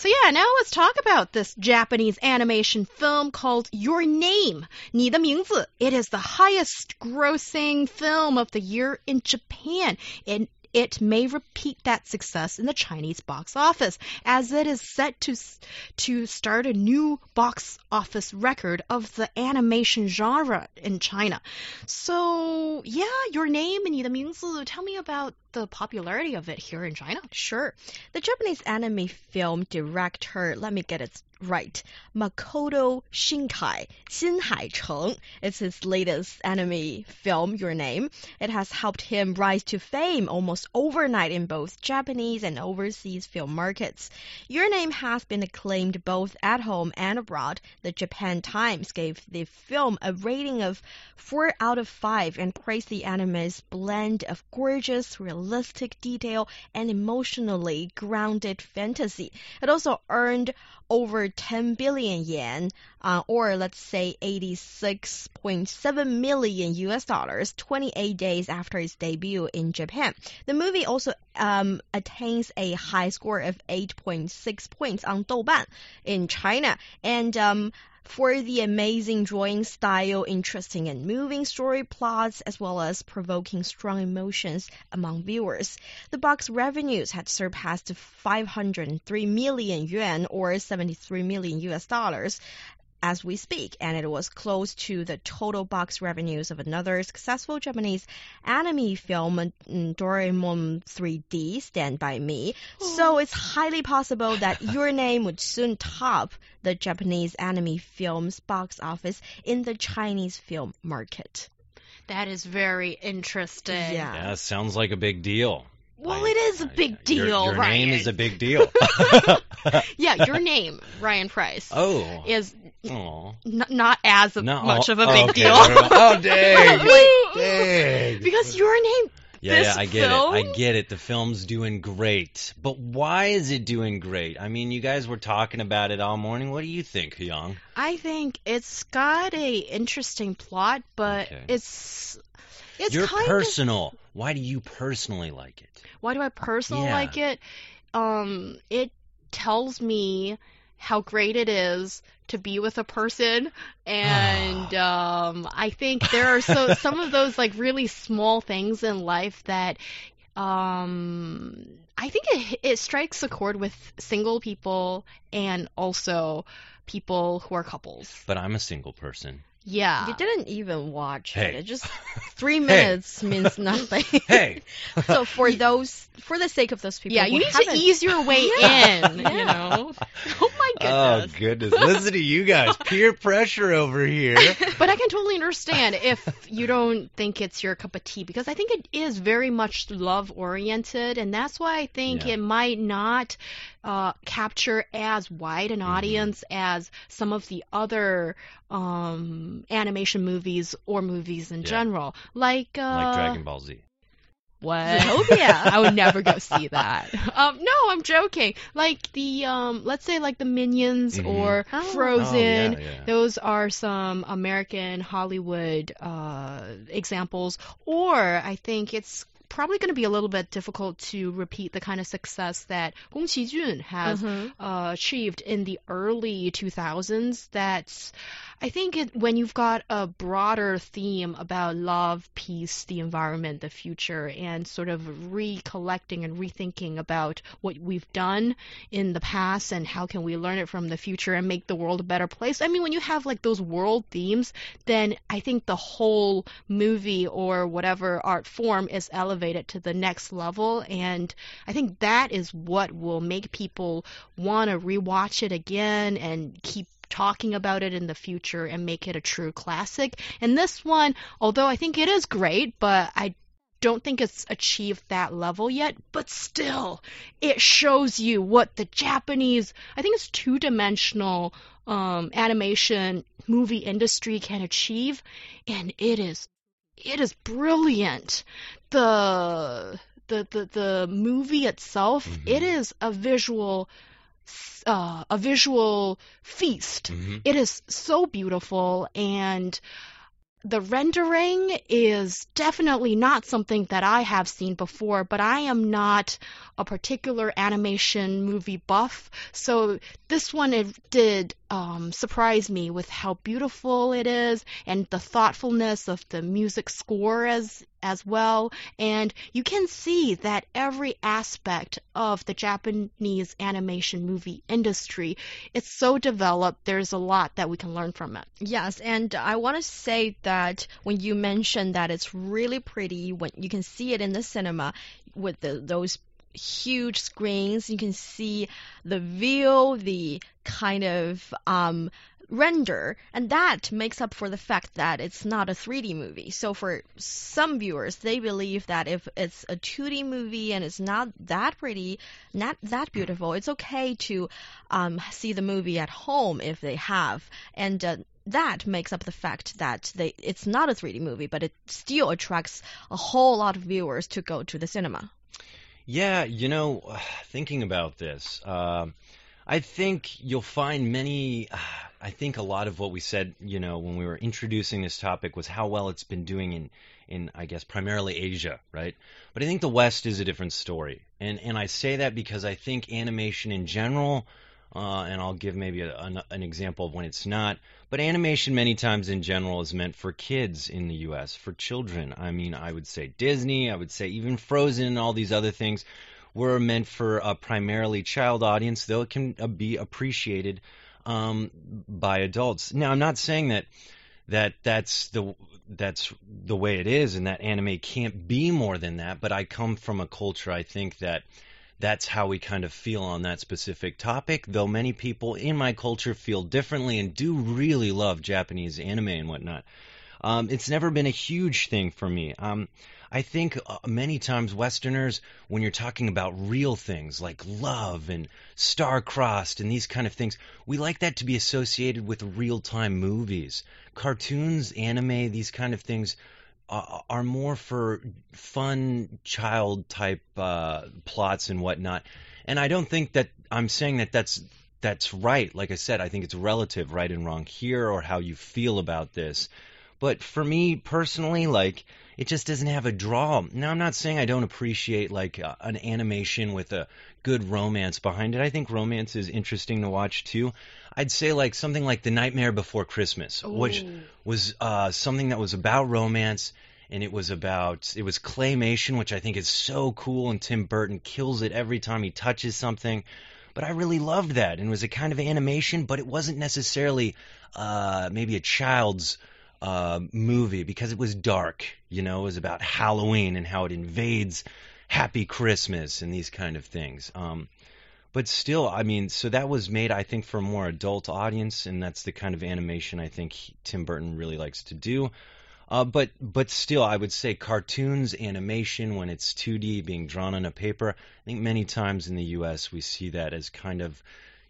So yeah, now let's talk about this Japanese animation film called Your Name, 你的名字. It is the highest grossing film of the year in Japan. And it may repeat that success in the Chinese box office, as it is set to to start a new box office record of the animation genre in China. So, yeah, your name and 你的名字, tell me about the popularity of it here in China. Sure. The Japanese anime film director, let me get it right, Makoto Shinkai, Xin Hai Cheng. It's his latest anime film, Your Name. It has helped him rise to fame almost overnight in both Japanese and overseas film markets. Your Name has been acclaimed both at home and abroad. The Japan Times gave the film a rating of 4 out of 5 and praised the anime's blend of gorgeous, realistic detail and emotionally grounded fantasy. It also earned over 10 billion yen, uh, or let's say 86.7 million US dollars, 28 days after its debut in Japan. The movie also um, attains a high score of 8.6 points on Douban in China, and um, for the amazing drawing style, interesting and moving story plots, as well as provoking strong emotions among viewers. The box revenues had surpassed 503 million yuan or 73 million US dollars as we speak, and it was close to the total box revenues of another successful Japanese anime film, Doraemon 3D, Stand By Me. So it's highly possible that your name would soon top the Japanese anime film's box office in the Chinese film market. That is very interesting. Yeah. Yeah, sounds like a big deal. Well, I- it is a big your- deal, Your, Ryan. name is a big deal. yeah, your name, Ryan Price, oh. is Aw. n- not as No, much of a oh, big okay. deal. oh, dang. Dang. because your name Yeah, yeah, I get film- it. I get it. The film's doing great. But why is it doing great? I mean, you guys were talking about it all morning. What do you think, Hyung? I think it's got a interesting plot, but Okay. it's it's You're kind of personal. Why do you personally like it? why do I personally Yeah. like it? Um, it tells me how great it is to be with a person, and um, I think there are so some of those like really small things in life that um, I think it it strikes a chord with single people and also people who are couples. But I'm a single person. Yeah. You didn't even watch Hey. it. It just three minutes means nothing. Hey. so for those, for the sake of those people, yeah, you need to haven't- ease your way Yeah. in, Yeah. you know. Oh Oh goodness. goodness! Listen to you guys. Peer pressure over here. But I can totally understand if you don't think it's your cup of tea because I think it is very much love oriented, and that's why I think Yeah. it might not uh, capture as wide an Mm-hmm. audience as some of the other um, animation movies or movies in Yeah. general, like uh, like Dragon Ball Z. What? Zootopia. I would never go see that. Um, no, I'm joking. Like the um, let's say like the Minions Mhm. or Oh. Frozen. Oh, yeah, yeah. Those are some American Hollywood uh, examples. Or I think it's probably going to be a little bit difficult to repeat the kind of success that Gong Qijun has Mhm. uh, achieved in the early 2000s. That's, I think, it, when you've got a broader theme about love, peace, the environment, the future, and sort of recollecting and rethinking about what we've done in the past and how can we learn it from the future and make the world a better place. I mean, when you have like those world themes, then I think the whole movie or whatever art form is elevated to the next level. And I think that is what will make people want to rewatch it again and keep talking about it in the future and make it a true classic. And this one, although I think it is great, but I don't think it's achieved that level yet, but still, it shows you what the Japanese, I think it's two dimensional um, animation movie industry can achieve, and it is it is brilliant. The the the, the movie itself, Mhm. it is a visual uh, a visual feast. hmm It is so beautiful and the rendering is definitely not something that I have seen before, but I am not a particular animation movie buff, so this one it did um, surprise me with how beautiful it is and the thoughtfulness of the music score as as well. And you can see that every aspect of the Japanese animation movie industry it's so developed. There's a lot that we can learn from it. Yes, and I want to say that when you mentioned that it's really pretty, when you can see it in the cinema with the, those huge screens, you can see the view, the kind of um, render, and that makes up for the fact that it's not a 3D movie. So for some viewers, they believe that if it's a 2D movie and it's not that pretty, not that beautiful, it's okay to um, see the movie at home if they have, and uh, that makes up the fact that they it's not a 3D movie, but it still attracts a whole lot of viewers to go to the cinema. Yeah, you know, thinking about this, um, I think you'll find many. I think a lot of what we said, you know, when we were introducing this topic was how well it's been doing in, in I guess primarily Asia, right? But I think the West is a different story, and and I say that because I think animation in general, uh, and I'll give maybe a, an, an example of when it's not. But animation, many times in general, is meant for kids in the U.S., for children. I mean, I would say Disney, I would say even Frozen, and all these other things were meant for a primarily child audience, though it can uh, be appreciated um, by adults. Now, I'm not saying that that that's the that's the way it is, and that anime can't be more than that. But I come from a culture, I think that that's how we kind of feel on that specific topic. Though many people in my culture feel differently and do really love Japanese anime and whatnot. Um, it's never been a huge thing for me. Um, I think uh, many times Westerners, when you're talking about real things like love and star-crossed and these kind of things, we like that to be associated with real-time movies. Cartoons, anime, these kind of things are more for fun child type uh, plots and whatnot. And I don't think that I'm saying that that's that's right. Like I said, I think it's relative, right and wrong here, or how you feel about this. But for me personally, like it just doesn't have a draw. Now I'm not saying I don't appreciate like uh, an animation with a good romance behind it. I think romance is interesting to watch too. I'd say like something like The Nightmare Before Christmas, which was uh, something that was about romance and it was about it was claymation, which I think is so cool, and Tim Burton kills it every time he touches something. But I really loved that, and it was a kind of animation, but it wasn't necessarily uh, maybe a child's uh, movie because it was dark. You know, it was about Halloween and how it invades Happy Christmas and these kind of things. Um, but still, I mean, so that was made, I think, for a more adult audience, and that's the kind of animation I think Tim Burton really likes to do. Uh, but but still, I would say cartoons, animation, when it's 2D being drawn on a paper, I think many times in the U.S. we see that as kind of,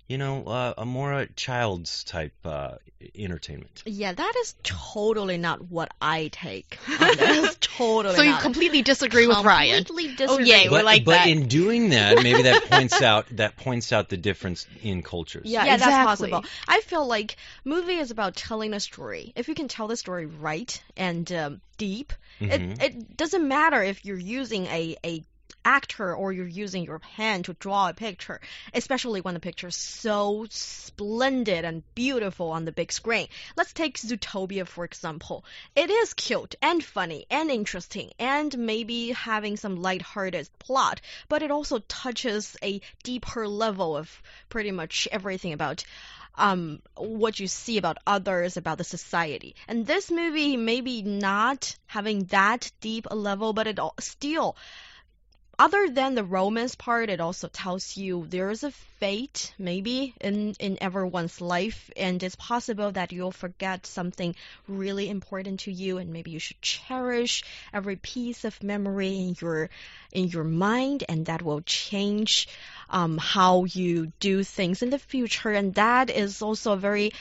you know, uh, a more child's type uh, entertainment. Yeah, that is totally not what I take. on this. totally. So you not. completely disagree with Ryan. Completely Oh, disagree. yay, we But, like but that. in doing that, maybe that points out that points out the difference in cultures. Yeah, Yeah, that's possible. I feel like movie is about telling a story. If you can tell the story right and um, deep, Mhm. it it doesn't matter if you're using a a actor or you're using your pen to draw a picture, especially when the picture is so splendid and beautiful on the big screen. Let's take Zootopia for example. It is cute and funny and interesting and maybe having some lighthearted plot, but it also touches a deeper level of pretty much everything about um, what you see about others, about the society. And this movie maybe not having that deep a level, but it al- still, other than the romance part, it also tells you there is a fate maybe in in everyone's life, and it's possible that you'll forget something really important to you, and maybe you should cherish every piece of memory in your in your mind, and that will change um, how you do things in the future, and that is also a very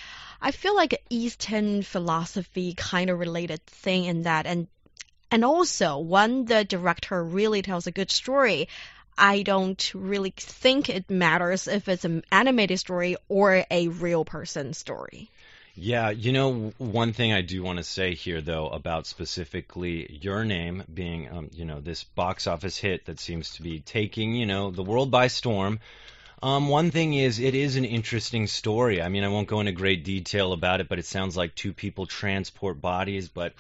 I feel like Eastern philosophy kind of related thing in that, and and also when the director really tells a good story, I don't really think it matters if it's an animated story or a real person story. Yeah, you know, one thing I do want to say here, though, about specifically your name being, um, you know, this box office hit that seems to be taking, you know, the world by storm. Um, one thing is, it is an interesting story. I mean, I won't go into great detail about it, but it sounds like two people transport bodies, but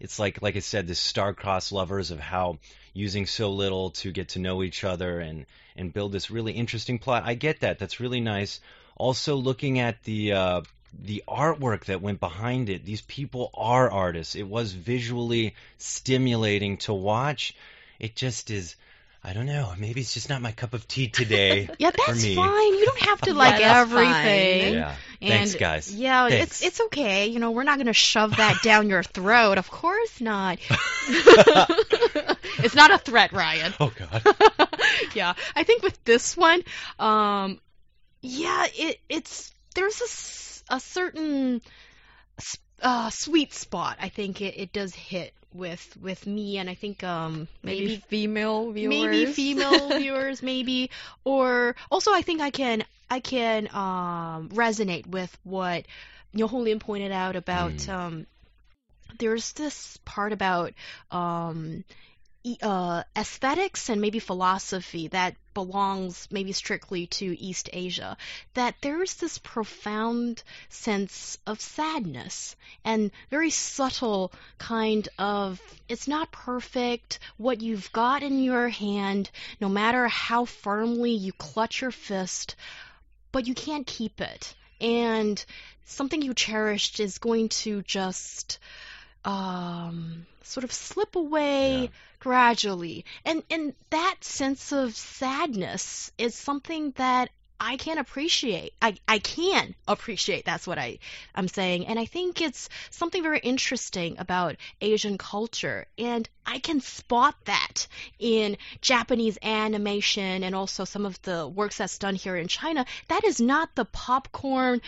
it's like, like I said, this star-crossed lovers of how using so little to get to know each other and and build this really interesting plot. I get that. That's really nice. Also, looking at the uh, the artwork that went behind it. These people are artists. It was visually stimulating to watch. It just is. I don't know. Maybe it's just not my cup of tea today. yeah, for that's me. fine. You don't have to Yeah, like that's fine. everything. Yeah. And Thanks, guys. Yeah, Thanks. it's it's okay. You know, we're not gonna shove that down your throat. Of course not. it's not a threat, Ryan. Oh God. yeah, I think with this one, um, yeah, it it's there's a a certain uh, sweet spot. I think it, it does hit with with me, and I think um Maybe, maybe female viewers. maybe female viewers, maybe, or also I think I can I can um resonate with what Yo Lin pointed out about Mm. um there's this part about um uh, aesthetics and maybe philosophy that belongs maybe strictly to East Asia, that there's this profound sense of sadness and very subtle kind of it's not perfect. What you've got in your hand, no matter how firmly you clutch your fist, but you can't keep it. And something you cherished is going to just um, sort of slip away Yeah. gradually. And and that sense of sadness is something that I can't appreciate. I, I can appreciate. That's what I, I'm saying. And I think it's something very interesting about Asian culture. And I can spot that in Japanese animation and also some of the works that's done here in China. That is not the popcorn,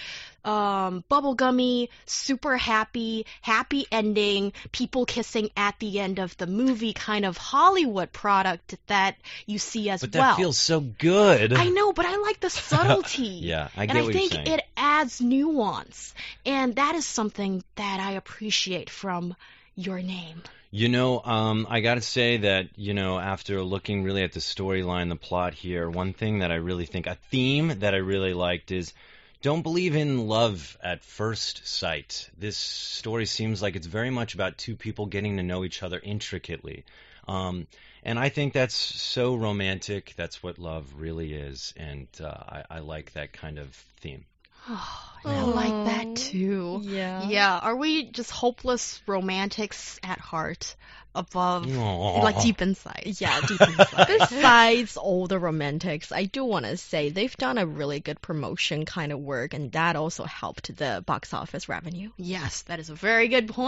um, bubblegummy, super happy, happy ending, people kissing at the end of the movie kind of Hollywood product that you see as But well. that feels so good. I know, but I like the subtlety. Yeah, I and get I what think you're saying. it adds nuance. And that is something that I appreciate from your name. You know, um, I got to say that, you know, after looking really at the storyline, the plot here, one thing that I really think, a theme that I really liked is don't believe in love at first sight. This story seems like it's very much about two people getting to know each other intricately. Um, and I think that's so romantic. That's what love really is. And uh, I, I like that kind of theme. Oh, I like that too. Yeah. Yeah, are we just hopeless romantics at heart above, Aw. like deep inside? Yeah, deep inside. Besides all the romantics, I do want to say they've done a really good promotion kind of work, and that also helped the box office revenue. Yes, that is a very good point.